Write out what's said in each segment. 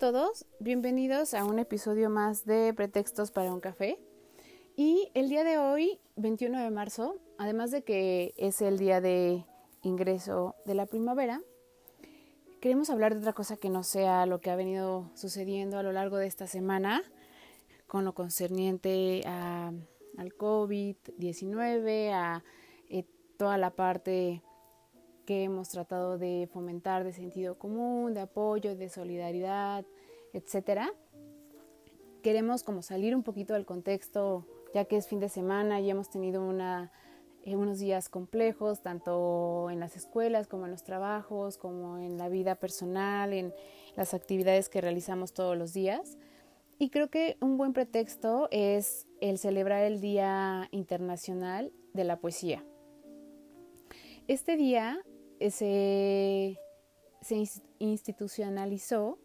Todos, bienvenidos a un episodio más de Pretextos para un café. Y el día de hoy, 21 de marzo, además de que es el día de ingreso de la primavera, queremos hablar de otra cosa que no sea lo que ha venido sucediendo a lo largo de esta semana con lo concerniente al COVID-19, a eh, toda la parte que hemos tratado de fomentar de sentido común, de apoyo, de solidaridad, etcétera. Queremos como salir un poquito del contexto, ya que es fin de semana y hemos tenido una, eh, unos días complejos, tanto en las escuelas como en los trabajos, como en la vida personal, en las actividades que realizamos todos los días. Y creo que un buen pretexto es el celebrar el Día Internacional de la Poesía. Este día se, se institucionalizó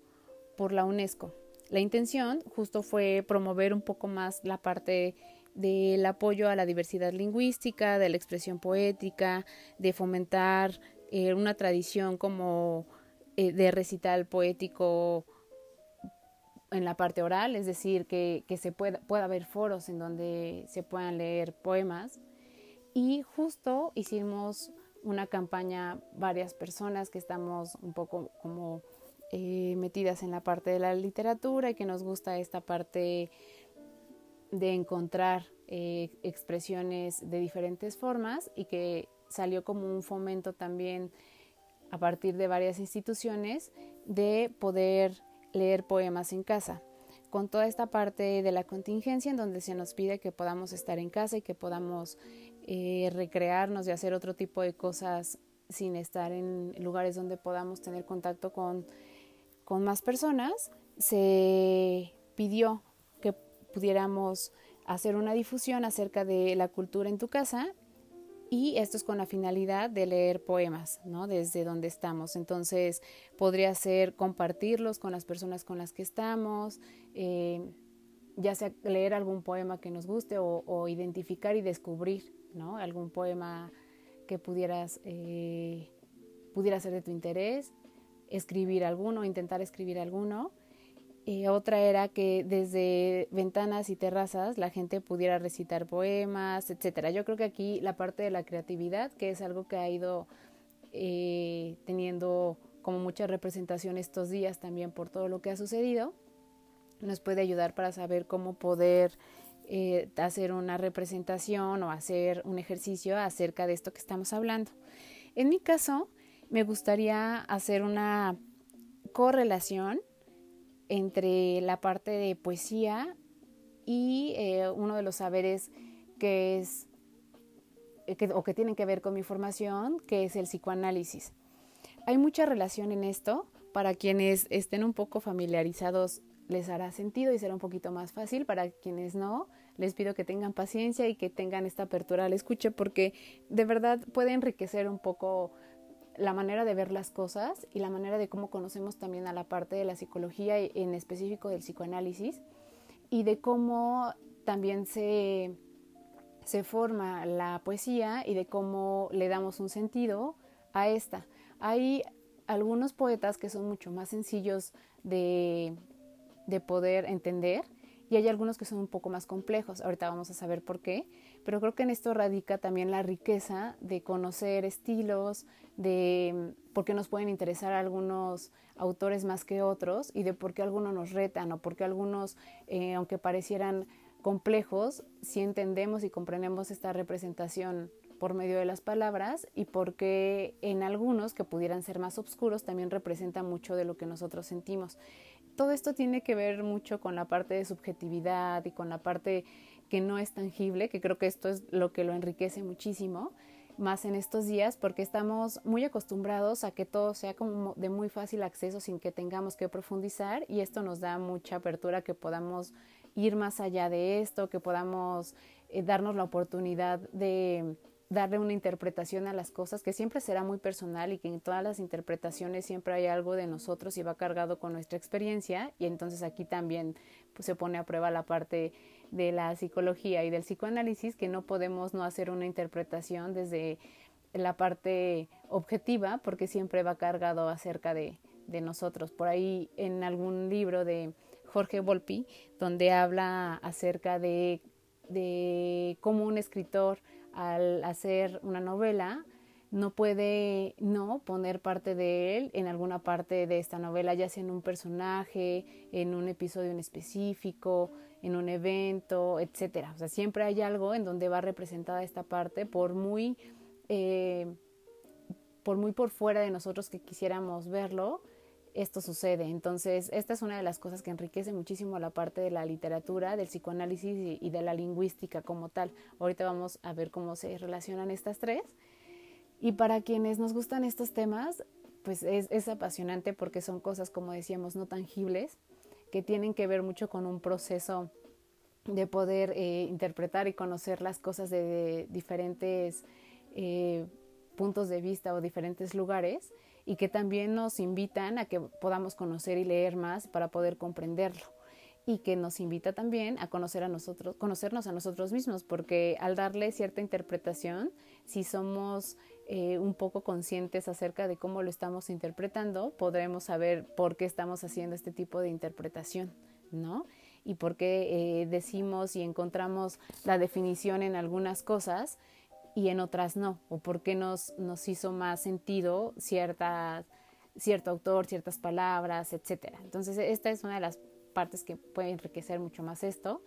por la UNESCO. La intención justo fue promover un poco más la parte del apoyo a la diversidad lingüística, de la expresión poética, de fomentar eh, una tradición como eh, de recital poético en la parte oral, es decir, que, se pueda, pueda haber foros en donde se puedan leer poemas. Y justo hicimos una campaña, varias personas que estamos un poco como eh, metidas en la parte de la literatura y que nos gusta esta parte de encontrar eh, expresiones de diferentes formas y que salió como un fomento también a partir de varias instituciones de poder leer poemas en casa, con toda esta parte de la contingencia en donde se nos pide que podamos estar en casa y que podamos eh, recrearnos y hacer otro tipo de cosas sin estar en lugares donde podamos tener contacto con, con más personas, se pidió que pudiéramos hacer una difusión acerca de la cultura en tu casa y esto es con la finalidad de leer poemas, ¿no? Desde donde estamos. Entonces, podría ser compartirlos con las personas con las que estamos, eh, ya sea leer algún poema que nos guste o, identificar y descubrir. Algún poema que pudieras, eh, pudiera ser de tu interés, escribir alguno, intentar escribir alguno y otra era que desde ventanas y terrazas la gente pudiera recitar poemas, etcétera. Yo creo que aquí la parte de la creatividad, que es algo que ha ido eh, teniendo como mucha representación estos días también por todo lo que ha sucedido, nos puede ayudar para saber cómo poder eh, hacer una representación o hacer un ejercicio acerca de esto que estamos hablando. En mi caso, me gustaría hacer una correlación entre la parte de poesía y eh, uno de los saberes que es o que tienen que ver con mi formación, que es el psicoanálisis. Hay mucha relación en esto. Para quienes estén un poco familiarizados les hará sentido y será un poquito más fácil. Para quienes no, les pido que tengan paciencia y que tengan esta apertura al escuche porque de verdad puede enriquecer un poco la manera de ver las cosas y la manera de cómo conocemos también a la parte de la psicología, en específico del psicoanálisis, y de cómo también se, se forma la poesía y de cómo le damos un sentido a esta. Hay algunos poetas que son mucho más sencillos de, de poder entender y hay algunos que son un poco más complejos. Ahorita vamos a saber por qué, pero creo que en esto radica también la riqueza de conocer estilos, de por qué nos pueden interesar algunos autores más que otros y de por qué algunos nos retan o por qué algunos, eh, aunque parecieran complejos, si entendemos y comprendemos esta representación por medio de las palabras y porque en algunos que pudieran ser más oscuros también representa mucho de lo que nosotros sentimos todo esto tiene que ver mucho con la parte de subjetividad y con la parte que no es tangible, que creo que esto es lo que lo enriquece muchísimo. más en estos días porque estamos muy acostumbrados a que todo sea como de muy fácil acceso sin que tengamos que profundizar y esto nos da mucha apertura que podamos ir más allá de esto, que podamos eh, darnos la oportunidad de darle una interpretación a las cosas que siempre será muy personal y que en todas las interpretaciones siempre hay algo de nosotros y va cargado con nuestra experiencia y entonces aquí también pues, se pone a prueba la parte de la psicología y del psicoanálisis que no podemos no hacer una interpretación desde la parte objetiva porque siempre va cargado acerca de, nosotros. Por ahí en algún libro de Jorge Volpi donde habla acerca de, de cómo un escritor al hacer una novela no puede no poner parte de él en alguna parte de esta novela, ya sea en un personaje, en un episodio en específico, en un evento, etcétera. O sea, siempre hay algo en donde va representada esta parte, por muy, eh, por muy por fuera de nosotros que quisiéramos verlo, esto sucede. Entonces, esta es una de las cosas que enriquece muchísimo la parte de la literatura, del psicoanálisis y, de la lingüística como tal. Ahorita vamos a ver cómo se relacionan estas tres. Y para quienes nos gustan estos temas, pues es, apasionante porque son cosas, como decíamos, no tangibles, que tienen que ver mucho con un proceso de poder eh, interpretar y conocer las cosas de, diferentes eh, puntos de vista o diferentes lugares y que también nos invitan a que podamos conocer y leer más para poder comprenderlo y que nos invita también a conocer a nosotros, conocernos a nosotros mismos, porque al darle cierta interpretación, si somos eh, un poco conscientes acerca de cómo lo estamos interpretando, podremos saber por qué estamos haciendo este tipo de interpretación, ¿no? Y por qué eh, decimos y encontramos la definición en algunas cosas y en otras no, o por qué nos, nos hizo más sentido cierta, cierto autor, ciertas palabras, etcétera. Entonces, esta es una de las partes que puede enriquecer mucho más esto.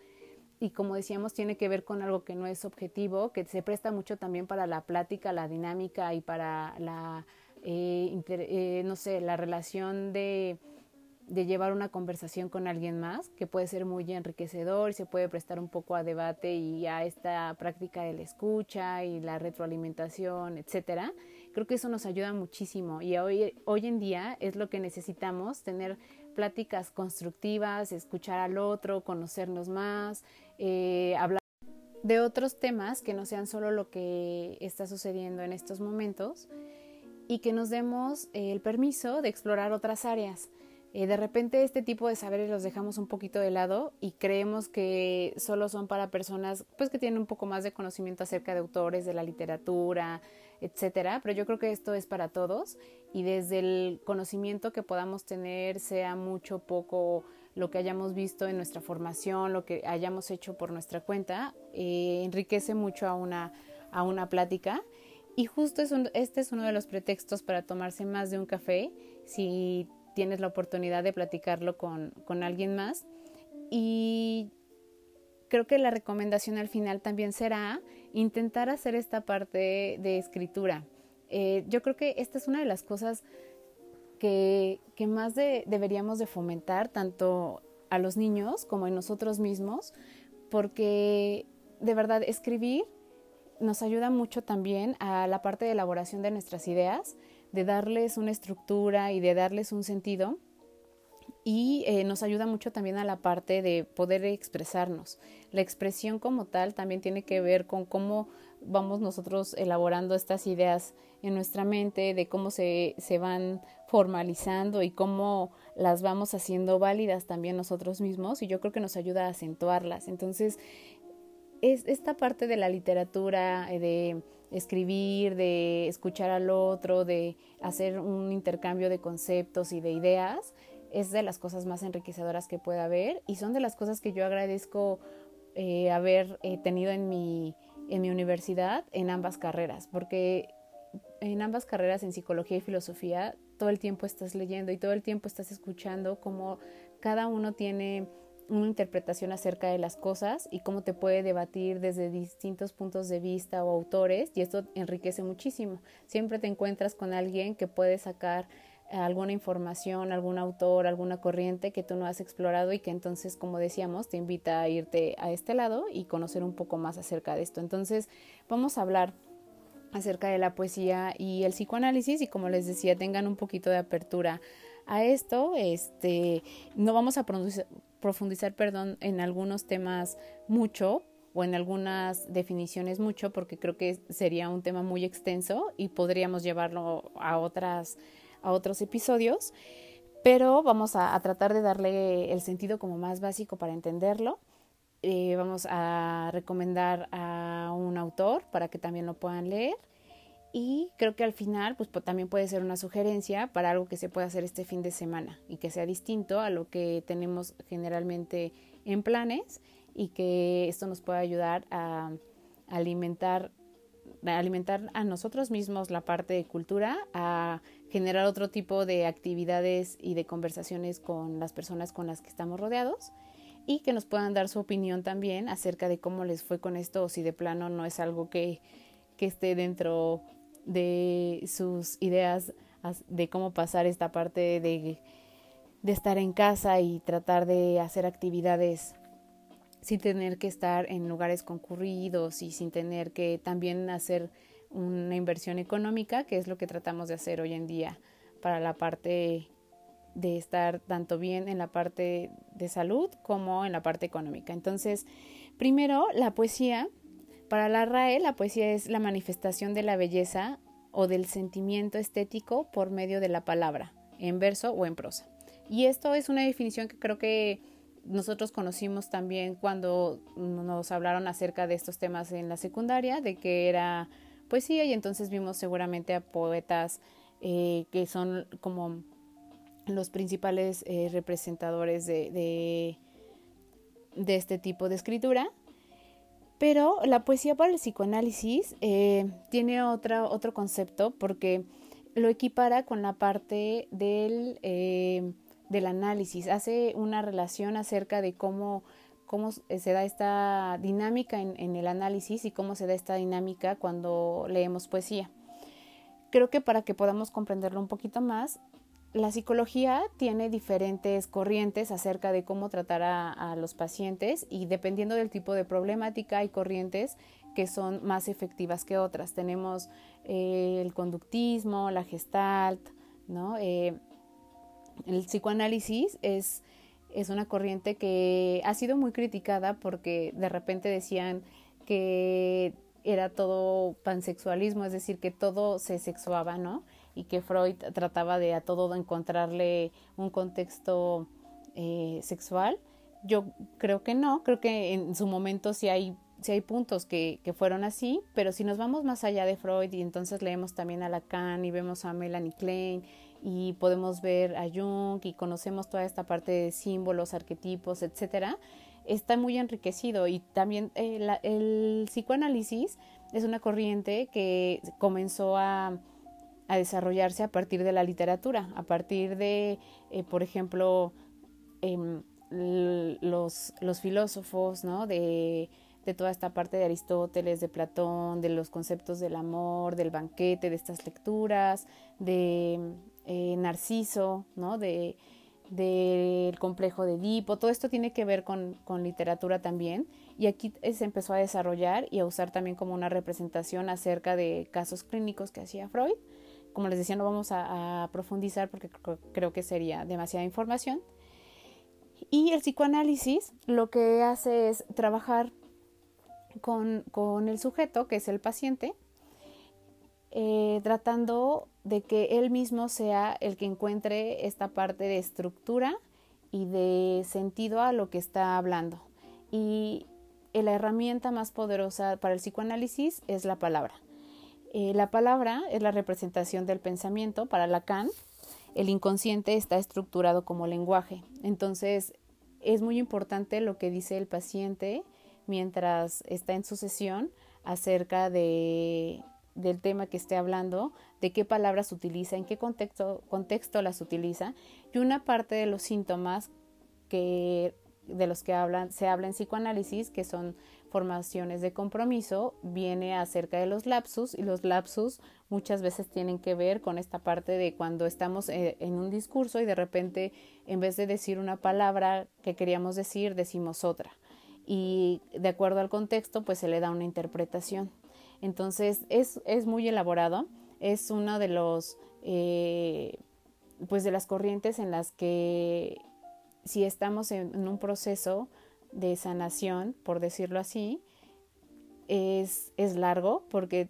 Y como decíamos, tiene que ver con algo que no es objetivo, que se presta mucho también para la plática, la dinámica y para la, eh, eh, no sé, la relación de de llevar una conversación con alguien más, que puede ser muy enriquecedor se puede prestar un poco a debate y a esta práctica de la escucha y la retroalimentación, etcétera. Creo que eso nos ayuda muchísimo y hoy, hoy en día es lo que necesitamos, tener pláticas constructivas, escuchar al otro, conocernos más, eh, hablar de otros temas que no sean solo lo que está sucediendo en estos momentos y que nos demos el permiso de explorar otras áreas eh, de repente este tipo de saberes los dejamos un poquito de lado y creemos que solo son para personas pues que tienen un poco más de conocimiento acerca de autores, de la literatura, etcétera, pero yo creo que esto es para todos y desde el conocimiento que podamos tener, sea mucho poco lo que hayamos visto en nuestra formación, lo que hayamos hecho por nuestra cuenta, eh, enriquece mucho a una, a una plática. Y justo es este es uno de los pretextos para tomarse más de un café. Si tienes la oportunidad de platicarlo con, con alguien más. Y creo que la recomendación al final también será intentar hacer esta parte de escritura. Eh, yo creo que esta es una de las cosas que, que más deberíamos de fomentar tanto a los niños como en nosotros mismos, porque de verdad escribir nos ayuda mucho también a la parte de elaboración de nuestras ideas de darles una estructura y de darles un sentido. Y eh, nos ayuda mucho también a la parte de poder expresarnos. La expresión como tal también tiene que ver con cómo vamos nosotros elaborando estas ideas en nuestra mente, de cómo se, se van formalizando y cómo las vamos haciendo válidas también nosotros mismos y yo creo que nos ayuda a acentuarlas. Entonces, es esta parte de la literatura, eh, de escribir, de escuchar al otro, de hacer un intercambio de conceptos y de ideas, es de las cosas más enriquecedoras que pueda haber y son de las cosas que yo agradezco eh, haber eh, tenido en mi, en mi universidad en ambas carreras, porque en ambas carreras, en psicología y filosofía, todo el tiempo estás leyendo y todo el tiempo estás escuchando cómo cada uno tiene una interpretación acerca de las cosas y cómo te puede debatir desde distintos puntos de vista o autores y esto enriquece muchísimo. Siempre te encuentras con alguien que puede sacar alguna información, algún autor, alguna corriente que tú no has explorado y que entonces, como decíamos, te invita a irte a este lado y conocer un poco más acerca de esto. Entonces, vamos a hablar acerca de la poesía y el psicoanálisis y como les decía tengan un poquito de apertura a esto este no vamos a profundizar perdón en algunos temas mucho o en algunas definiciones mucho porque creo que sería un tema muy extenso y podríamos llevarlo a otras a otros episodios. Pero vamos a, tratar de darle el sentido como más básico para entenderlo. Eh, vamos a recomendar a un autor para que también lo puedan leer y creo que al final pues también puede ser una sugerencia para algo que se pueda hacer este fin de semana y que sea distinto a lo que tenemos generalmente en planes y que esto nos pueda ayudar a alimentar a alimentar a nosotros mismos la parte de cultura, a generar otro tipo de actividades y de conversaciones con las personas con las que estamos rodeados y que nos puedan dar su opinión también acerca de cómo les fue con esto o si de plano no es algo que, que esté dentro de sus ideas de cómo pasar esta parte de, de estar en casa y tratar de hacer actividades sin tener que estar en lugares concurridos y sin tener que también hacer una inversión económica, que es lo que tratamos de hacer hoy en día para la parte de estar tanto bien en la parte de salud como en la parte económica. Entonces, primero, la poesía. Para la RAE, la poesía es la manifestación de la belleza o del sentimiento estético por medio de la palabra, en verso o en prosa. Y esto es una definición que creo que nosotros conocimos también cuando nos hablaron acerca de estos temas en la secundaria, de que era poesía y entonces vimos seguramente a poetas eh, que son como los principales eh, representadores de, de, este tipo de escritura. Pero la poesía para el psicoanálisis eh, tiene otro concepto porque lo equipara con la parte del, eh, del análisis, hace una relación acerca de cómo, cómo se da esta dinámica en el análisis y cómo se da esta dinámica cuando leemos poesía. Creo que para que podamos comprenderlo un poquito más, la psicología tiene diferentes corrientes acerca de cómo tratar a, los pacientes y dependiendo del tipo de problemática hay corrientes que son más efectivas que otras. Tenemos eh, el conductismo, la gestalt, ¿no? Eh, el psicoanálisis es, es una corriente que ha sido muy criticada porque de repente decían que era todo pansexualismo, es decir, que todo se sexuaba, ¿no? Y que Freud trataba de a todo encontrarle un contexto eh, sexual. Yo creo que no, creo que en su momento sí hay, sí hay puntos que, que, fueron así, pero si nos vamos más allá de Freud y entonces leemos también a Lacan y vemos a Melanie Klein y podemos ver a Jung y conocemos toda esta parte de símbolos, arquetipos, etcétera, está muy enriquecido y también eh, el psicoanálisis es una corriente que comenzó a a desarrollarse a partir de la literatura, a partir de, eh, por ejemplo, em, los, los, filósofos, ¿no? De, de, toda esta parte de Aristóteles, de Platón, de los conceptos del amor, del banquete, de estas lecturas, de eh, Narciso, ¿no? De del complejo de Edipo, todo esto tiene que ver con, con literatura también y aquí se empezó a desarrollar y a usar también como una representación acerca de casos clínicos que hacía Freud como les decía, no vamos a, profundizar porque creo que sería demasiada información. Y el psicoanálisis lo que hace es trabajar con, el sujeto, que es el paciente, eh, tratando de que él mismo sea el que encuentre esta parte de estructura y de sentido a lo que está hablando. Y la herramienta más poderosa para el psicoanálisis es la palabra. Eh, la palabra es la representación del pensamiento. Para Lacan, el inconsciente está estructurado como lenguaje. Entonces, es muy importante lo que dice el paciente mientras está en su sesión acerca de, del tema que esté hablando, de qué palabras utiliza, en qué contexto, contexto las utiliza. Y una parte de los síntomas que, de los que hablan, se habla en psicoanálisis, que son formaciones de compromiso viene acerca de los lapsus y los lapsus muchas veces tienen que ver con esta parte de cuando estamos eh, en un discurso y de repente en vez de decir una palabra que queríamos decir decimos otra y de acuerdo al contexto pues se le da una interpretación. Entonces es, es muy elaborado, es uno de los, eh, pues de las corrientes en las que si estamos en, un proceso de sanación, por decirlo así, es, es largo porque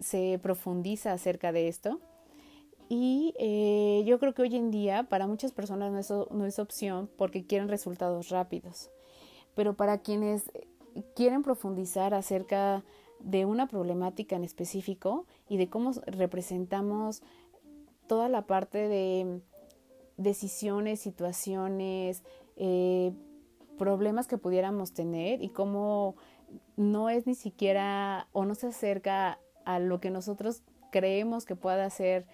se profundiza acerca de esto. Y eh, yo creo que hoy en día para muchas personas no es, no es opción porque quieren resultados rápidos. Pero para quienes quieren profundizar acerca de una problemática en específico y de cómo representamos toda la parte de decisiones, situaciones, eh, problemas que pudiéramos tener y cómo no es ni siquiera o no se acerca a lo que nosotros creemos que pueda ser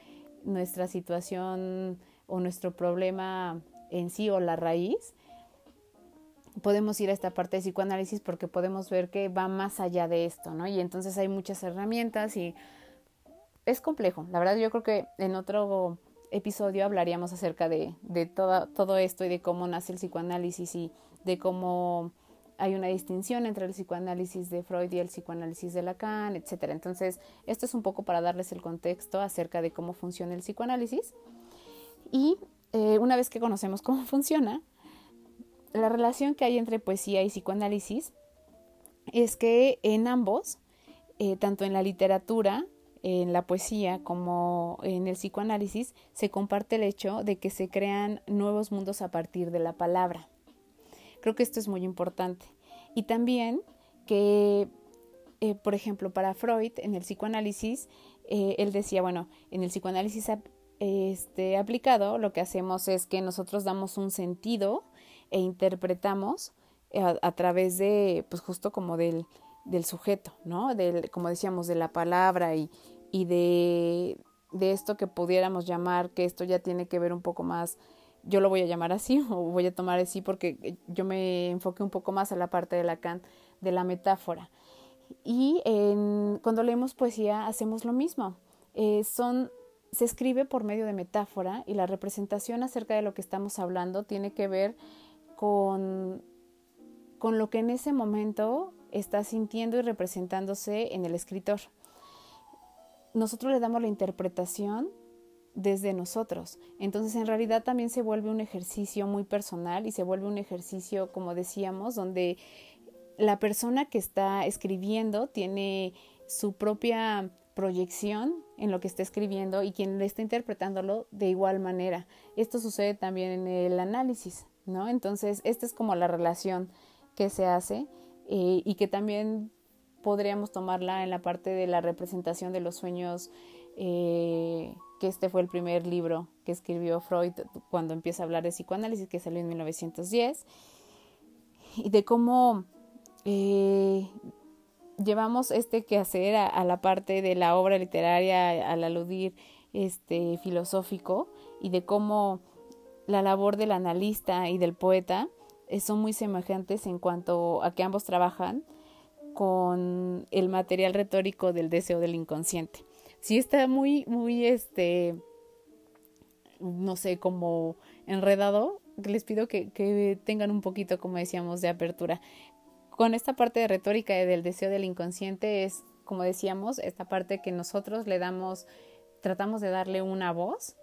nuestra situación o nuestro problema en sí o la raíz, podemos ir a esta parte de psicoanálisis porque podemos ver que va más allá de esto, ¿no? Y entonces hay muchas herramientas y es complejo. La verdad yo creo que en otro episodio hablaríamos acerca de, todo esto y de cómo nace el psicoanálisis y de cómo hay una distinción entre el psicoanálisis de Freud y el psicoanálisis de Lacan, etc. Entonces, esto es un poco para darles el contexto acerca de cómo funciona el psicoanálisis. Y eh, una vez que conocemos cómo funciona, la relación que hay entre poesía y psicoanálisis es que en ambos, eh, tanto en la literatura, en la poesía como en el psicoanálisis, se comparte el hecho de que se crean nuevos mundos a partir de la palabra. Creo que esto es muy importante. Y también que, eh, por ejemplo, para Freud, en el psicoanálisis, eh, él decía, bueno, en el psicoanálisis este, aplicado, lo que hacemos es que nosotros damos un sentido e interpretamos a, través de, pues justo como del, del sujeto, ¿no? Del, como decíamos, de la palabra y, y de, de esto que pudiéramos llamar, que esto ya tiene que ver un poco más, yo lo voy a llamar así o voy a tomar así porque yo me enfoqué un poco más a la parte de Lacan, de la metáfora. Y en, cuando leemos poesía hacemos lo mismo. Eh, son, se escribe por medio de metáfora y la representación acerca de lo que estamos hablando tiene que ver con, con lo que en ese momento está sintiendo y representándose en el escritor. Nosotros le damos la interpretación desde nosotros. Entonces en realidad también se vuelve un ejercicio muy personal y se vuelve un ejercicio, como decíamos, donde la persona que está escribiendo tiene su propia proyección en lo que está escribiendo y quien le está interpretándolo de igual manera. Esto sucede también en el análisis. ¿no? Entonces, esta es como la relación que se hace eh, y que también podríamos tomarla en la parte de la representación de los sueños, eh, que este fue el primer libro que escribió Freud cuando empieza a hablar de psicoanálisis, que salió en 1910, y de cómo eh, llevamos este quehacer a, a la parte de la obra literaria, al aludir este filosófico, y de cómo la labor del analista y del poeta son muy semejantes en cuanto a que ambos trabajan con el material retórico del deseo del inconsciente. Sí está muy, muy, este, no sé, como enredado, les pido que, que tengan un poquito, como decíamos, de apertura. Con esta parte de retórica del deseo del inconsciente es, como decíamos, esta parte que nosotros le damos, tratamos de darle una voz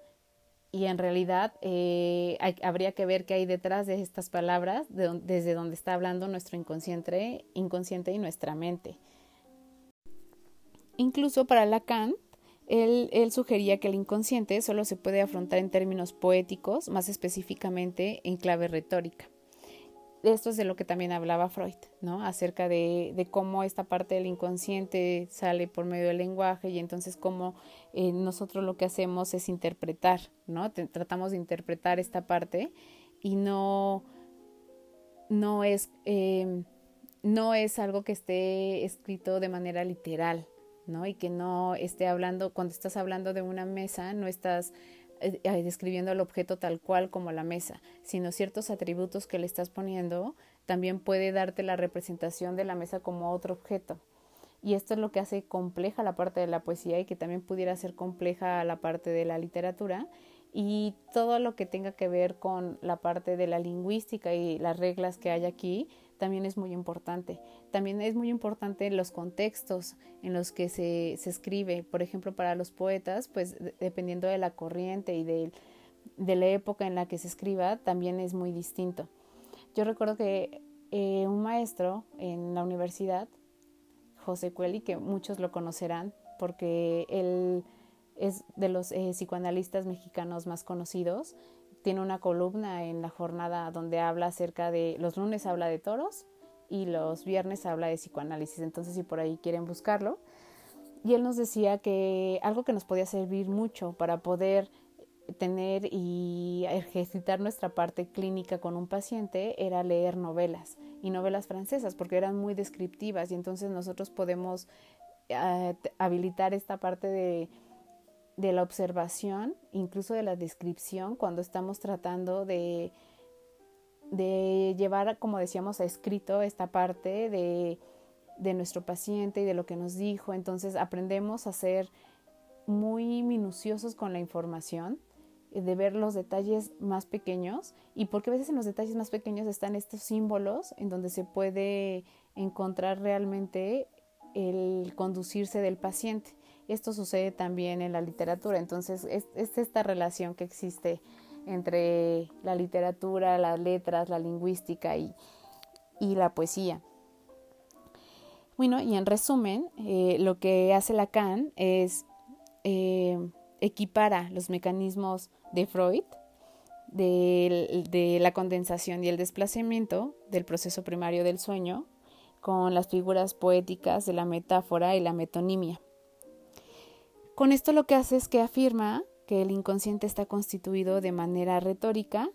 y en realidad eh, habría que ver qué hay detrás de estas palabras, desde donde está hablando nuestro inconsciente, inconsciente y nuestra mente. Incluso para Lacan, él, sugería que el inconsciente solo se puede afrontar en términos poéticos, más específicamente en clave retórica esto es de lo que también hablaba Freud, ¿no? Acerca de, de, cómo esta parte del inconsciente sale por medio del lenguaje y entonces cómo eh, nosotros lo que hacemos es interpretar, ¿no? tratamos de interpretar esta parte y no, no es, eh, no es algo que esté escrito de manera literal, Y que no esté hablando, cuando estás hablando de una mesa, no estás eh, eh, describiendo el objeto tal cual como la mesa, sino ciertos atributos que le estás poniendo, también puede darte la representación de la mesa como otro objeto. Y esto es lo que hace compleja la parte de la poesía y que también pudiera ser compleja la parte de la literatura y todo lo que tenga que ver con la parte de la lingüística y las reglas que hay aquí también es muy importante. También es muy importante los contextos en los que se, se escribe. Por ejemplo, para los poetas, pues dependiendo de la corriente y de, de, la época en la que se escriba, también es muy distinto. Yo recuerdo que eh, un maestro en la universidad, José Cueli, que muchos lo conocerán porque él es de los eh, psicoanalistas mexicanos más conocidos, tiene una columna en la jornada donde habla acerca de, los lunes habla de toros y los viernes habla de psicoanálisis, entonces si por ahí quieren buscarlo. Y él nos decía que algo que nos podía servir mucho para poder tener y ejercitar nuestra parte clínica con un paciente era leer novelas y novelas francesas porque eran muy descriptivas y entonces nosotros podemos eh, habilitar esta parte de de la observación, incluso de la descripción, cuando estamos tratando de, de llevar, como decíamos, a escrito esta parte de, de nuestro paciente y de lo que nos dijo. Entonces aprendemos a ser muy minuciosos con la información, eh, de ver los detalles más pequeños y porque a veces en los detalles más pequeños están estos símbolos en donde se puede encontrar realmente el conducirse del paciente. Esto sucede también en la literatura, entonces es, esta relación que existe entre la literatura, las letras, la lingüística y, la poesía. Bueno, y en resumen, eh, lo que hace Lacan es eh, equipara los mecanismos de Freud, de, la condensación y el desplazamiento del proceso primario del sueño, con las figuras poéticas de la metáfora y la metonimia. Con esto lo que hace es que afirma que el inconsciente está constituido de manera retórica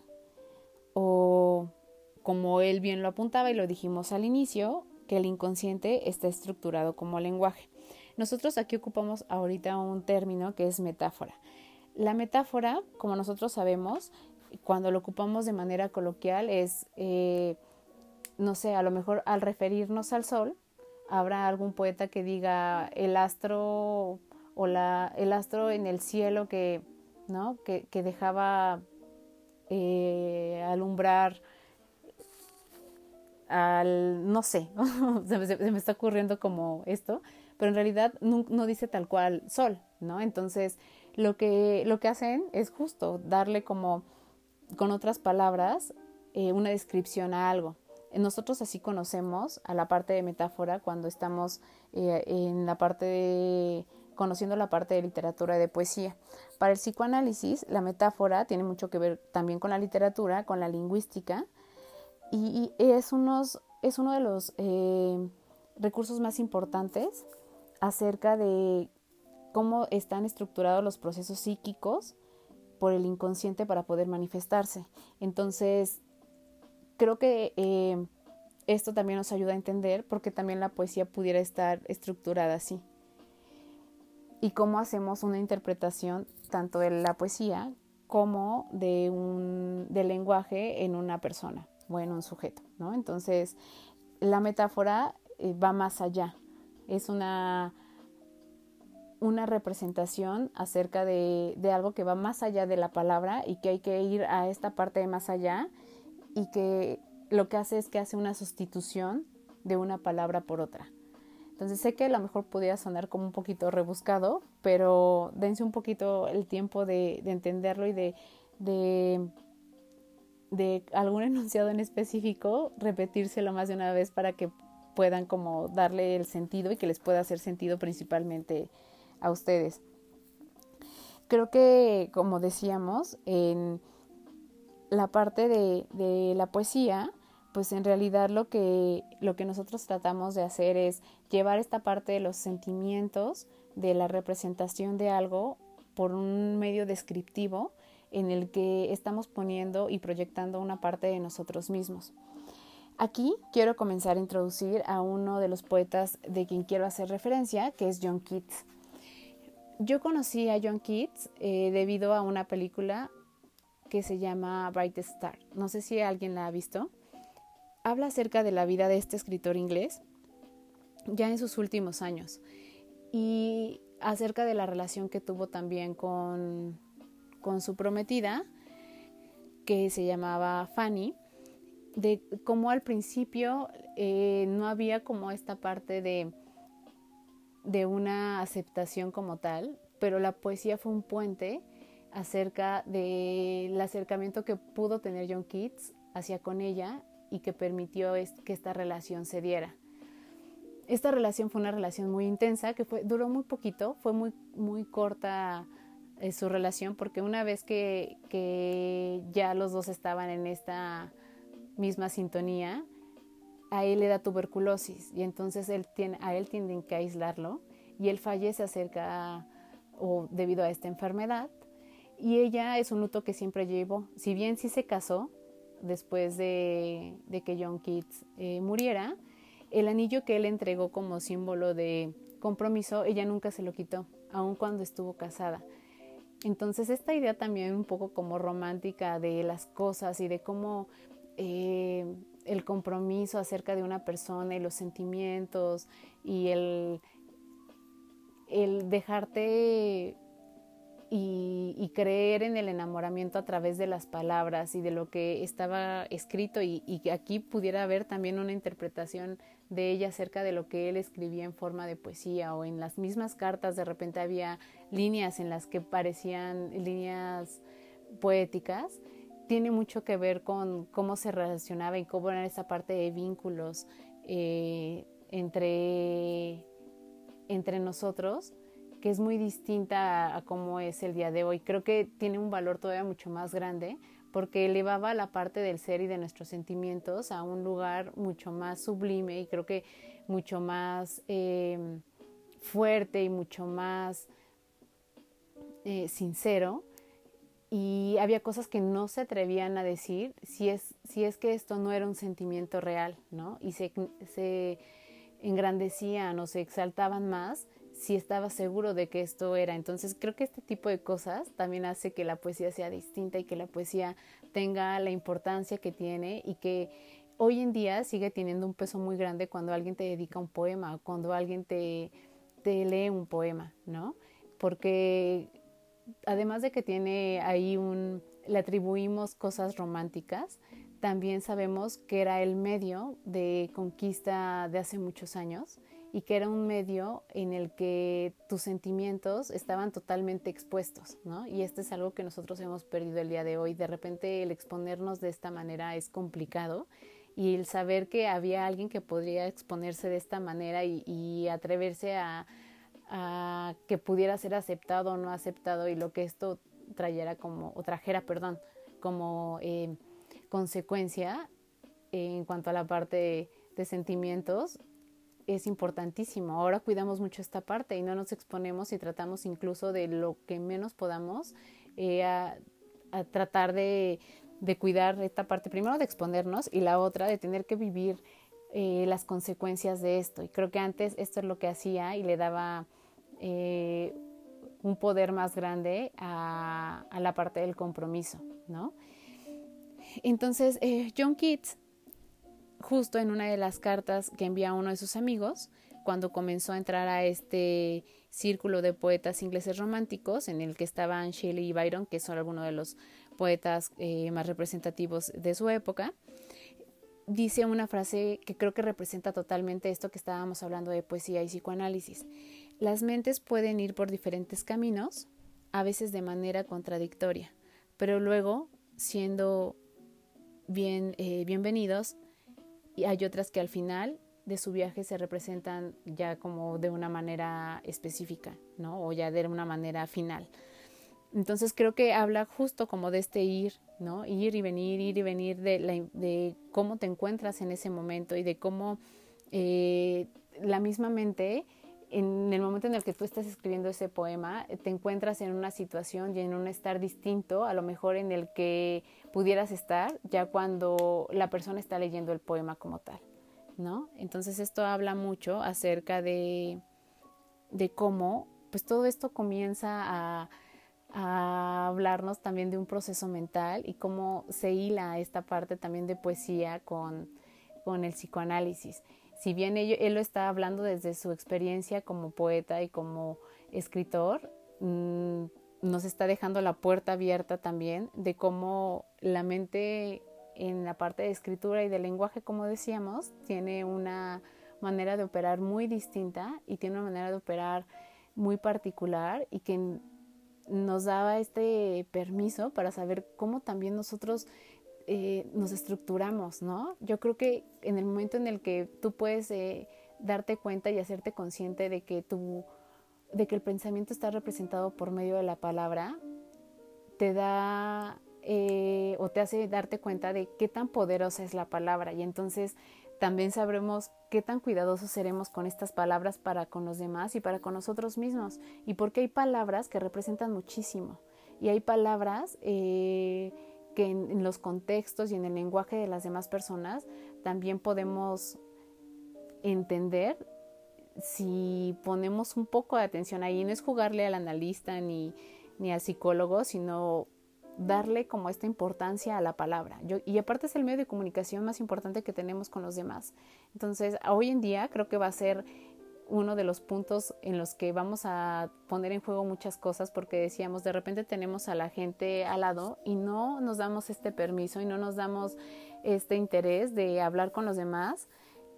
o como él bien lo apuntaba y lo dijimos al inicio, que el inconsciente está estructurado como lenguaje. Nosotros aquí ocupamos ahorita un término que es metáfora. La metáfora, como nosotros sabemos, cuando lo ocupamos de manera coloquial es, eh, no sé, a lo mejor al referirnos al sol, habrá algún poeta que diga el astro o la, el astro en el cielo que, ¿no? que, que dejaba eh, alumbrar al, no sé, se, me está ocurriendo como esto, pero en realidad no, dice tal cual sol, ¿no? Entonces, lo que, lo que hacen es justo darle como, con otras palabras, eh, una descripción a algo. Nosotros así conocemos a la parte de metáfora cuando estamos eh, en la parte de conociendo la parte de literatura y de poesía. Para el psicoanálisis, la metáfora tiene mucho que ver también con la literatura, con la lingüística, y, es, uno de los eh, recursos más importantes acerca de cómo están estructurados los procesos psíquicos por el inconsciente para poder manifestarse. Entonces, creo que eh, esto también nos ayuda a entender porque también la poesía pudiera estar estructurada así y cómo hacemos una interpretación tanto de la poesía como de un del lenguaje en una persona o en un sujeto, ¿no? Entonces, la metáfora eh, va más allá. Es una una representación acerca de, de, algo que va más allá de la palabra y que hay que ir a esta parte de más allá y que lo que hace es que hace una sustitución de una palabra por otra. Entonces sé que a lo mejor podría sonar como un poquito rebuscado, pero dense un poquito el tiempo de, entenderlo y de, de, de, algún enunciado en específico, repetírselo más de una vez para que puedan como darle el sentido y que les pueda hacer sentido principalmente a ustedes. Creo que, como decíamos, en la parte de, de la poesía, pues en realidad lo que, lo que nosotros tratamos de hacer es llevar esta parte de los sentimientos, de la representación de algo por un medio descriptivo en el que estamos poniendo y proyectando una parte de nosotros mismos. Aquí quiero comenzar a introducir a uno de los poetas de quien quiero hacer referencia, que es John Keats. Yo conocí a John Keats eh, debido a una película que se llama Bright Star. No sé si alguien la ha visto habla acerca de la vida de este escritor inglés ya en sus últimos años y acerca de la relación que tuvo también con, con su prometida que se llamaba Fanny de cómo al principio eh, no había como esta parte de, de una aceptación como tal, pero la poesía fue un puente acerca del acercamiento que pudo tener John Keats hacia con ella y que permitió que esta relación se diera. Esta relación fue una relación muy intensa, que fue, duró muy poquito, fue muy, muy corta eh, su relación, porque una vez que, que ya los dos estaban en esta misma sintonía, a él le da tuberculosis y entonces él tiene, a él tienen que aislarlo y él fallece acerca o debido a esta enfermedad y ella es un luto que siempre llevó. Si bien sí se casó después de, que John Keats eh, muriera, el anillo que él entregó como símbolo de compromiso, ella nunca se lo quitó, aun cuando estuvo casada. Entonces esta idea también un poco como romántica de las cosas y de cómo eh, el compromiso acerca de una persona y los sentimientos y el, el dejarte y, creer en el enamoramiento a través de las palabras y de lo que estaba escrito y, y aquí pudiera haber también una interpretación de ella acerca de lo que él escribía en forma de poesía o en las mismas cartas de repente había líneas en las que parecían líneas poéticas tiene mucho que ver con cómo se relacionaba y cómo era esa parte de vínculos eh, entre, entre nosotros que es muy distinta a, cómo es el día de hoy. Creo que tiene un valor todavía mucho más grande porque elevaba la parte del ser y de nuestros sentimientos a un lugar mucho más sublime y creo que mucho más eh, fuerte y mucho más eh, sincero. Y había cosas que no se atrevían a decir si es, si es que esto no era un sentimiento real, ¿no? Y se, se engrandecían o se exaltaban más si estaba seguro de que esto era. Entonces creo que este tipo de cosas también hace que la poesía sea distinta y que la poesía tenga la importancia que tiene y que hoy en día sigue teniendo un peso muy grande cuando alguien te dedica un poema o cuando alguien te, te lee un poema, ¿no? Porque además de que tiene ahí un, le atribuimos cosas románticas, también sabemos que era el medio de conquista de hace muchos años y que era un medio en el que tus sentimientos estaban totalmente expuestos, ¿no? Y esto es algo que nosotros hemos perdido el día de hoy. De repente el exponernos de esta manera es complicado y el saber que había alguien que podría exponerse de esta manera y, atreverse a, que pudiera ser aceptado o no aceptado y lo que esto trayera como, o trajera, perdón, como eh, consecuencia en cuanto a la parte de sentimientos, es importantísimo. Ahora cuidamos mucho esta parte y no nos exponemos y tratamos incluso de lo que menos podamos eh, a, tratar de, cuidar esta parte, primero de exponernos y la otra de tener que vivir eh, las consecuencias de esto. Y creo que antes esto es lo que hacía y le daba eh, un poder más grande a, a, la parte del compromiso, ¿no? Entonces, John Keats justo en una de las cartas que envía uno de sus amigos, cuando comenzó a entrar a este círculo de poetas ingleses románticos, en el que estaban Shelley y Byron, que son algunos de los poetas eh, más representativos de su época, dice una frase que creo que representa totalmente esto que estábamos hablando de poesía y psicoanálisis. Las mentes pueden ir por diferentes caminos, a veces de manera contradictoria, pero luego, siendo bien, eh, bienvenidos, y hay otras que al final de su viaje se representan ya como de una manera específica, ¿no? O ya de una manera final. Entonces creo que habla justo como de este ir, ¿no? Ir y venir, ir y venir, de, la, de cómo te encuentras en ese momento y de cómo eh, la misma mente, en el momento en el que tú estás escribiendo ese poema, te encuentras en una situación y en un estar distinto, a lo mejor en el que pudieras estar ya cuando la persona está leyendo el poema como tal, ¿no? Entonces esto habla mucho acerca de, cómo pues todo esto comienza a, a hablarnos también de un proceso mental y cómo se hila esta parte también de poesía con, con el psicoanálisis. Si bien él, él lo está hablando desde su experiencia como poeta y como escritor, mmm, nos está dejando la puerta abierta también de cómo la mente en la parte de escritura y de lenguaje, como decíamos, tiene una manera de operar muy distinta y tiene una manera de operar muy particular y que nos daba este permiso para saber cómo también nosotros eh, nos estructuramos, ¿no? Yo creo que en el momento en el que tú puedes eh, darte cuenta y hacerte consciente de que tu, de que el pensamiento está representado por medio de la palabra, te da eh, o te hace darte cuenta de qué tan poderosa es la palabra. Y entonces también sabremos qué tan cuidadosos seremos con estas palabras para con los demás y para con nosotros mismos. Y porque hay palabras que representan muchísimo. Y hay palabras que en, los contextos y en el lenguaje de las demás personas también podemos entender si ponemos un poco de atención ahí. No es jugarle al analista ni, ni al psicólogo, sino darle como esta importancia a la palabra. Yo, y aparte es el medio de comunicación más importante que tenemos con los demás. Entonces, hoy en día creo que va a ser uno de los puntos en los que vamos a poner en juego muchas cosas porque decíamos, de repente tenemos a la gente al lado y no nos damos este permiso y no nos damos este interés de hablar con los demás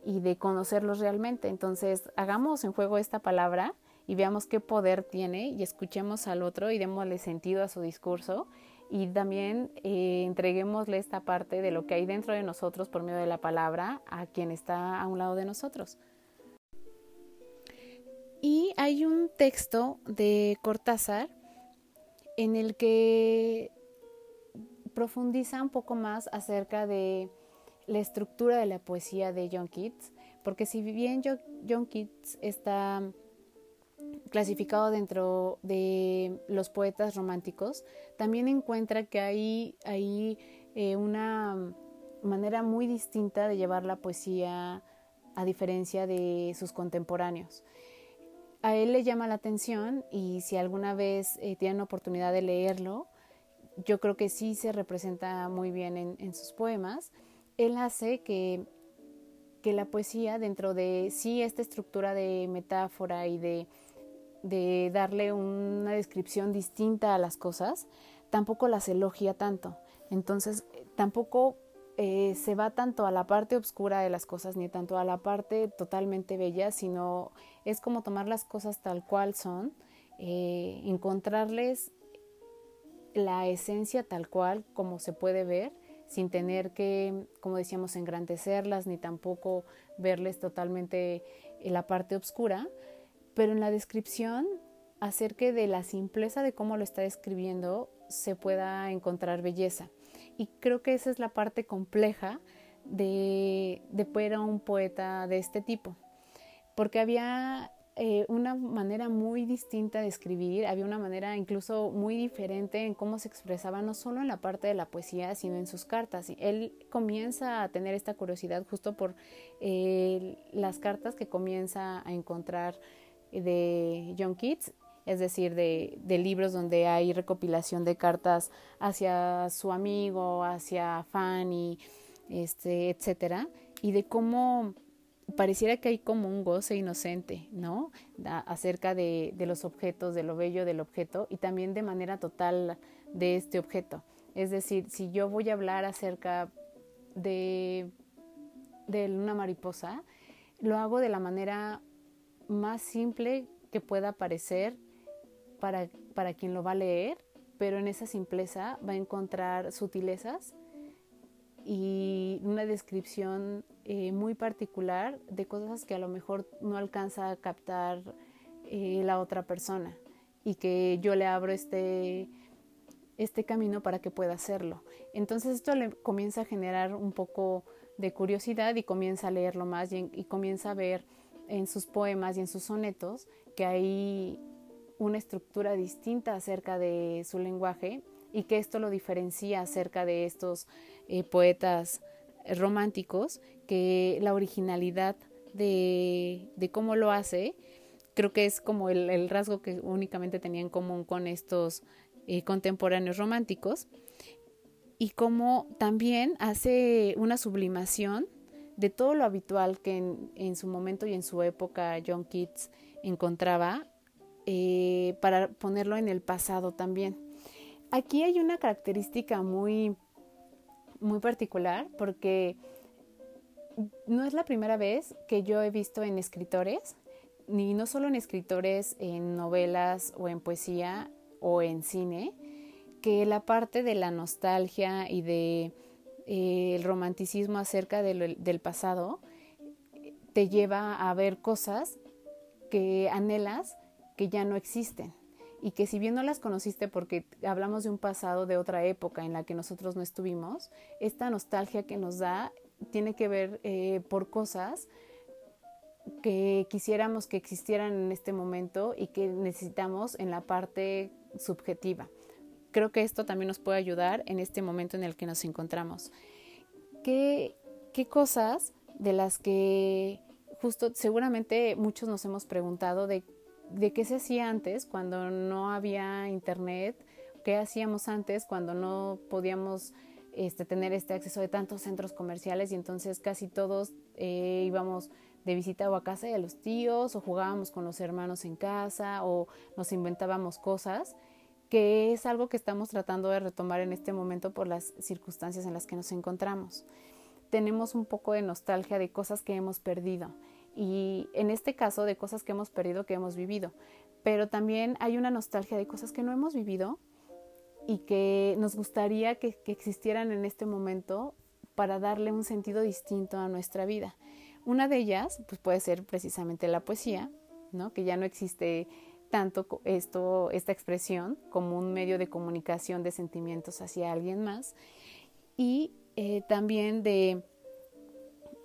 y de conocerlos realmente. Entonces, hagamos en juego esta palabra y veamos qué poder tiene y escuchemos al otro y démosle sentido a su discurso y también eh, entreguémosle esta parte de lo que hay dentro de nosotros por medio de la palabra a quien está a un lado de nosotros. Y hay un texto de Cortázar en el que profundiza un poco más acerca de la estructura de la poesía de John Keats, porque si bien John Keats está clasificado dentro de los poetas románticos, también encuentra que hay, hay eh, una manera muy distinta de llevar la poesía a diferencia de sus contemporáneos a él le llama la atención y si alguna vez eh, tienen oportunidad de leerlo, yo creo que sí se representa muy bien en, sus poemas. Él hace que, que, la poesía, dentro de sí esta estructura de metáfora y de, de darle una descripción distinta a las cosas, tampoco las elogia tanto. Entonces, tampoco eh, se va tanto a la parte oscura de las cosas ni tanto a la parte totalmente bella, sino es como tomar las cosas tal cual son, eh, encontrarles la esencia tal cual como se puede ver, sin tener que, como decíamos, engrandecerlas ni tampoco verles totalmente en la parte oscura, pero en la descripción hacer de la simpleza de cómo lo está describiendo se pueda encontrar belleza. Y creo que esa es la parte compleja de, de a un poeta de este tipo, porque había eh, una manera muy distinta de escribir, había una manera incluso muy diferente en cómo se expresaba, no solo en la parte de la poesía, sino en sus cartas. Él comienza a tener esta curiosidad justo por eh, las cartas que comienza a encontrar de John Keats es decir, de, libros donde hay recopilación de cartas hacia su amigo, hacia Fanny, este, etcétera, y de cómo pareciera que hay como un goce inocente, ¿no? acerca de, los objetos, de lo bello del objeto y también de manera total de este objeto. Es decir, si yo voy a hablar acerca de, de una mariposa, lo hago de la manera más simple que pueda parecer para, para quien lo va a leer, pero en esa simpleza va a encontrar sutilezas y una descripción eh, muy particular de cosas que a lo mejor no alcanza a captar eh, la otra persona y que yo le abro este, este camino para que pueda hacerlo. Entonces esto le comienza a generar un poco de curiosidad y comienza a leerlo más y, comienza a ver en sus poemas y en sus sonetos que hay una estructura distinta acerca de su lenguaje y que esto lo diferencia acerca de estos eh, poetas románticos, que la originalidad de, cómo lo hace, creo que es como el, rasgo que únicamente tenía en común con estos eh, contemporáneos románticos, y cómo también hace una sublimación de todo lo habitual que en, en su momento y en su época John Keats encontraba eh, para ponerlo en el pasado también. Aquí hay una característica muy muy particular porque no es la primera vez que yo he visto en escritores, ni no solo en escritores en novelas o en poesía o en cine, que la parte de la nostalgia y de eh, el romanticismo acerca del pasado te lleva a ver cosas que anhelas que ya no existen. Y que si bien no las conociste porque hablamos de un pasado de otra época en la que nosotros no estuvimos, esta nostalgia que nos da tiene que ver eh, por cosas que quisiéramos que existieran en este momento y que necesitamos en la parte subjetiva. Creo que esto también nos puede ayudar en este momento en el que nos encontramos. ¿Qué, qué cosas de las que justo seguramente muchos nos hemos preguntado de de qué se hacía antes cuando no había internet, qué hacíamos antes cuando no podíamos este, tener este acceso de tantos centros comerciales y entonces casi todos eh, íbamos de visita o a casa de los tíos o jugábamos con los hermanos en casa o nos inventábamos cosas, que es algo que estamos tratando de retomar en este momento por las circunstancias en las que nos encontramos. Tenemos un poco de nostalgia de cosas que hemos perdido y en este caso de cosas que hemos perdido, que hemos vivido. Pero también hay una nostalgia de cosas que no hemos vivido y que nos gustaría que, existieran en este momento para darle un sentido distinto a nuestra vida. Una de ellas pues puede ser precisamente la poesía, ¿no? que ya no existe tanto esto, esta expresión como un medio de comunicación de sentimientos hacia alguien más y eh, también de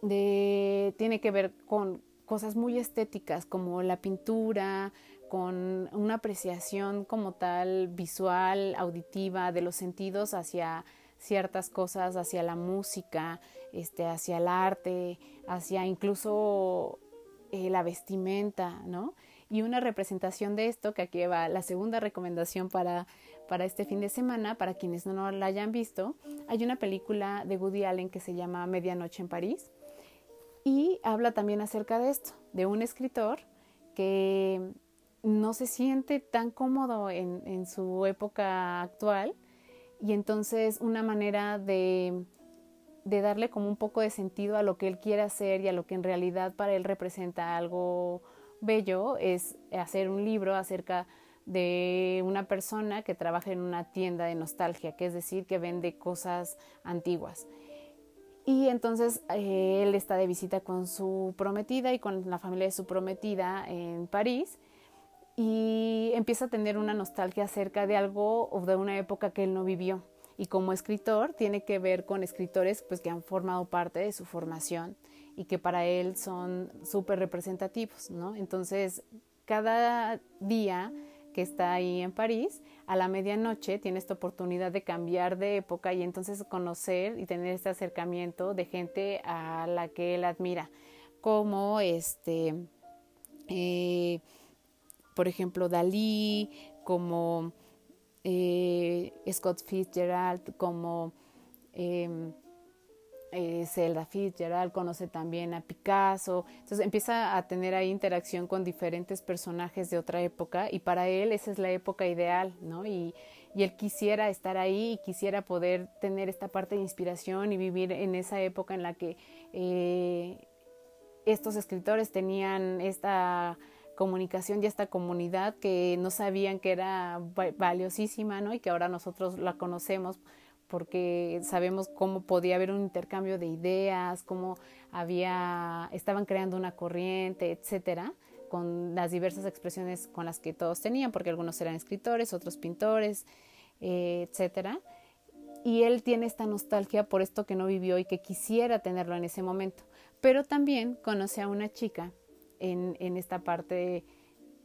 de, tiene que ver con cosas muy estéticas como la pintura, con una apreciación como tal visual, auditiva de los sentidos hacia ciertas cosas, hacia la música, este, hacia el arte, hacia incluso eh, la vestimenta, ¿no? Y una representación de esto, que aquí va la segunda recomendación para, para este fin de semana, para quienes no la hayan visto, hay una película de Woody Allen que se llama Medianoche en París y habla también acerca de esto, de un escritor que no se siente tan cómodo en, su época actual y entonces una manera de, darle como un poco de sentido a lo que él quiere hacer y a lo que en realidad para él representa algo bello es hacer un libro acerca de una persona que trabaja en una tienda de nostalgia, que es decir, que vende cosas antiguas. Y entonces eh, él está de visita con su prometida y con la familia de su prometida en París y empieza a tener una nostalgia acerca de algo o de una época que él no vivió. Y como escritor tiene que ver con escritores pues, que han formado parte de su formación y que para él son súper representativos. ¿no? Entonces, cada día que está ahí en París, a la medianoche tiene esta oportunidad de cambiar de época y entonces conocer y tener este acercamiento de gente a la que él admira, como este, eh, por ejemplo, Dalí, como eh, Scott Fitzgerald, como em, eh, Zelda Fitzgerald, conoce también a Picasso, entonces empieza a tener ahí interacción con diferentes personajes de otra época y para él esa es la época ideal, ¿no? Y, y él quisiera estar ahí y quisiera poder tener esta parte de inspiración y vivir en esa época en la que eh, estos escritores tenían esta comunicación y esta comunidad que no sabían que era valiosísima, ¿no? Y que ahora nosotros la conocemos porque sabemos cómo podía haber un intercambio de ideas, cómo había, estaban creando una corriente, etcétera, con las diversas expresiones con las que todos tenían, porque algunos eran escritores, otros pintores, eh, etcétera. Y él tiene esta nostalgia por esto que no vivió y que quisiera tenerlo en ese momento. Pero también conoce a una chica en, esta parte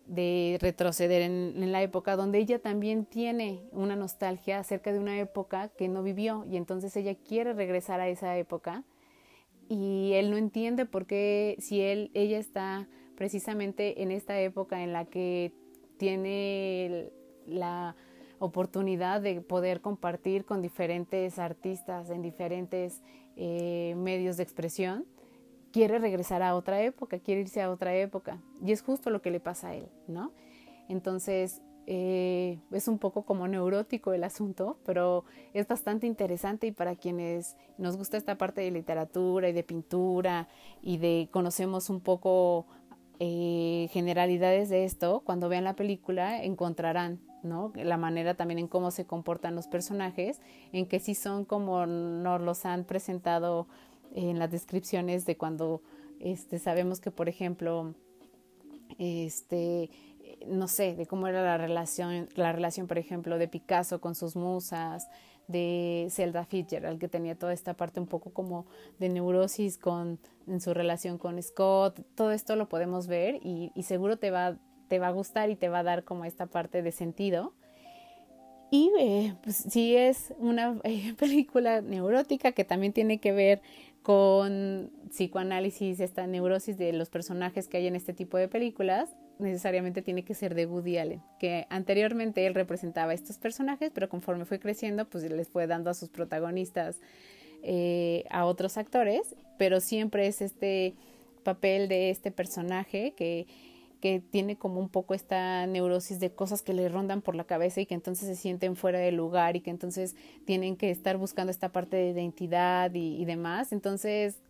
de retroceder en, la época donde ella también tiene una nostalgia acerca de una época que no vivió y entonces ella quiere regresar a esa época y él no entiende por qué si él ella está precisamente en esta época en la que tiene la oportunidad de poder compartir con diferentes artistas en diferentes eh, medios de expresión quiere regresar a otra época, quiere irse a otra época. Y es justo lo que le pasa a él, ¿no? Entonces, eh, es un poco como neurótico el asunto, pero es bastante interesante y para quienes nos gusta esta parte de literatura y de pintura y de conocemos un poco eh, generalidades de esto, cuando vean la película encontrarán ¿no? La manera también en cómo se comportan los personajes, en que sí son como nos los han presentado en las descripciones de cuando este, sabemos que, por ejemplo, este, no sé, de cómo era la relación, la relación, por ejemplo, de Picasso con sus musas, de Zelda Fitzgerald, que tenía toda esta parte un poco como de neurosis con, en su relación con Scott, todo esto lo podemos ver y, seguro te va, te va a gustar y te va a dar como esta parte de sentido. Y eh, pues, sí es una eh, película neurótica que también tiene que ver con psicoanálisis, esta neurosis de los personajes que hay en este tipo de películas, necesariamente tiene que ser de Woody Allen, que anteriormente él representaba a estos personajes, pero conforme fue creciendo, pues les fue dando a sus protagonistas eh, a otros actores, pero siempre es este papel de este personaje que que tiene como un poco esta neurosis de cosas que le rondan por la cabeza y que entonces se sienten fuera de lugar y que entonces tienen que estar buscando esta parte de identidad y, y demás. Entonces,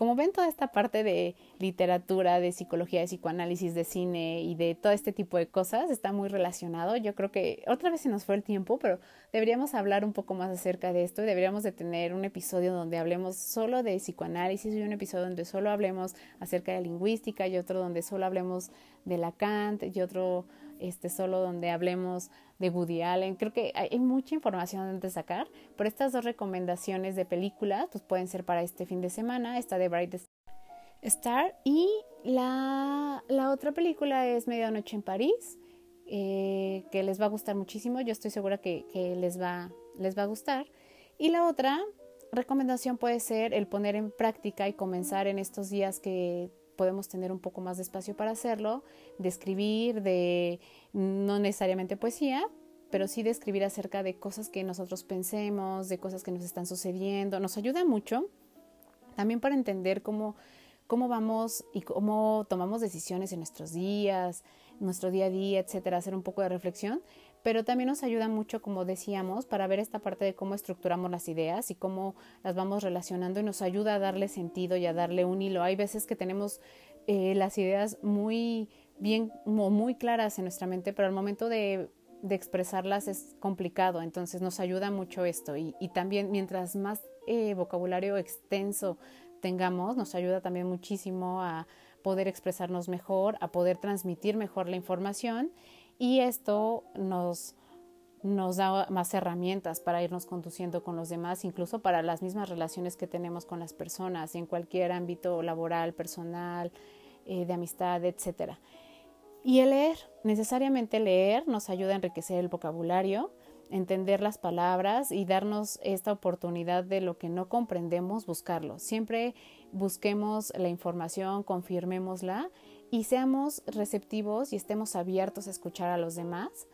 como ven toda esta parte de literatura, de psicología, de psicoanálisis, de cine y de todo este tipo de cosas, está muy relacionado. Yo creo que otra vez se nos fue el tiempo, pero deberíamos hablar un poco más acerca de esto y deberíamos de tener un episodio donde hablemos solo de psicoanálisis y un episodio donde solo hablemos acerca de lingüística y otro donde solo hablemos de Lacan y otro este solo donde hablemos de Woody Allen. Creo que hay mucha información de sacar, pero estas dos recomendaciones de películas pues pueden ser para este fin de semana. Esta de Bright Star y la, la otra película es Medianoche en París, eh, que les va a gustar muchísimo. Yo estoy segura que, que les, va, les va a gustar. Y la otra recomendación puede ser el poner en práctica y comenzar en estos días que podemos tener un poco más de espacio para hacerlo, de escribir, de no necesariamente poesía, pero sí de escribir acerca de cosas que nosotros pensemos, de cosas que nos están sucediendo. Nos ayuda mucho también para entender cómo, cómo vamos y cómo tomamos decisiones en nuestros días, nuestro día a día, etcétera, hacer un poco de reflexión, pero también nos ayuda mucho, como decíamos, para ver esta parte de cómo estructuramos las ideas y cómo las vamos relacionando y nos ayuda a darle sentido y a darle un hilo. Hay veces que tenemos eh, las ideas muy bien, muy claras en nuestra mente, pero al momento de, expresarlas es complicado, entonces nos ayuda mucho esto y, y también mientras más eh, vocabulario extenso tengamos, nos ayuda también muchísimo a poder expresarnos mejor, a poder transmitir mejor la información y esto nos, nos da más herramientas para irnos conduciendo con los demás, incluso para las mismas relaciones que tenemos con las personas en cualquier ámbito laboral, personal, eh, de amistad, etc. Y el leer, necesariamente leer nos ayuda a enriquecer el vocabulario, entender las palabras y darnos esta oportunidad de lo que no comprendemos, buscarlo. Siempre busquemos la información, confirmémosla y seamos receptivos y estemos abiertos a escuchar a los demás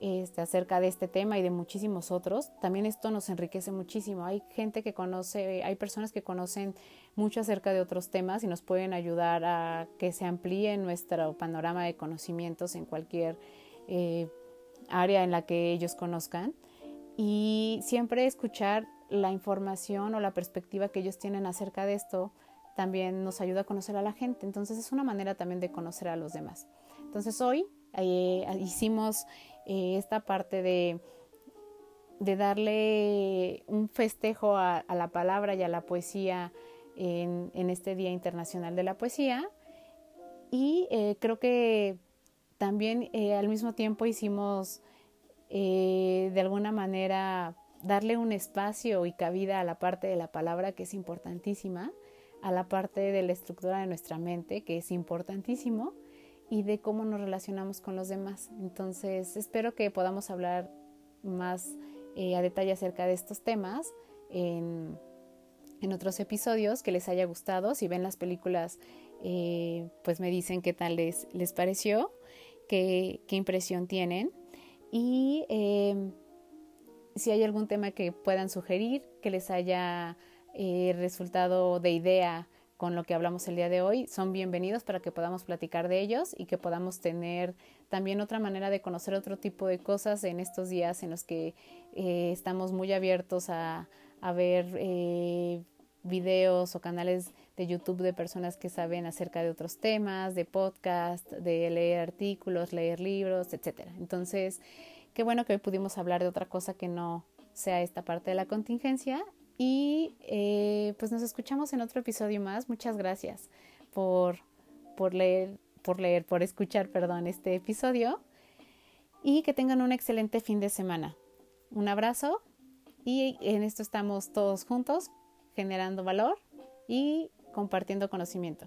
este, acerca de este tema y de muchísimos otros. También esto nos enriquece muchísimo. Hay gente que conoce, hay personas que conocen mucho acerca de otros temas y nos pueden ayudar a que se amplíe nuestro panorama de conocimientos en cualquier eh, área en la que ellos conozcan. Y siempre escuchar la información o la perspectiva que ellos tienen acerca de esto también nos ayuda a conocer a la gente. Entonces es una manera también de conocer a los demás. Entonces hoy eh, hicimos eh, esta parte de, darle un festejo a, la palabra y a la poesía en, este Día Internacional de la Poesía. Y eh, creo que también al mismo tiempo hicimos de alguna manera darle un espacio y cabida a la parte de la palabra que es importantísima a la parte de la estructura de nuestra mente, que es importantísimo, y de cómo nos relacionamos con los demás. Entonces, espero que podamos hablar más eh, a detalle acerca de estos temas en, en, otros episodios, que les haya gustado. Si ven las películas, eh, pues me dicen qué tal les, les pareció, qué, qué impresión tienen. Y eh, si hay algún tema que puedan sugerir, que les haya eh, resultado de idea con lo que hablamos el día de hoy, son bienvenidos para que podamos platicar de ellos y que podamos tener también otra manera de conocer otro tipo de cosas en estos días en los que eh, estamos muy abiertos a, ver eh, videos o canales de YouTube de personas que saben acerca de otros temas, de podcast, de leer artículos, leer libros, etcétera. Entonces, qué bueno que hoy pudimos hablar de otra cosa que no sea esta parte de la contingencia y eh, pues nos escuchamos en otro episodio más. Muchas gracias por, por leer, por leer, por escuchar, perdón, este episodio. Y que tengan un excelente fin de semana. Un abrazo y en esto estamos todos juntos generando valor y compartiendo conocimiento.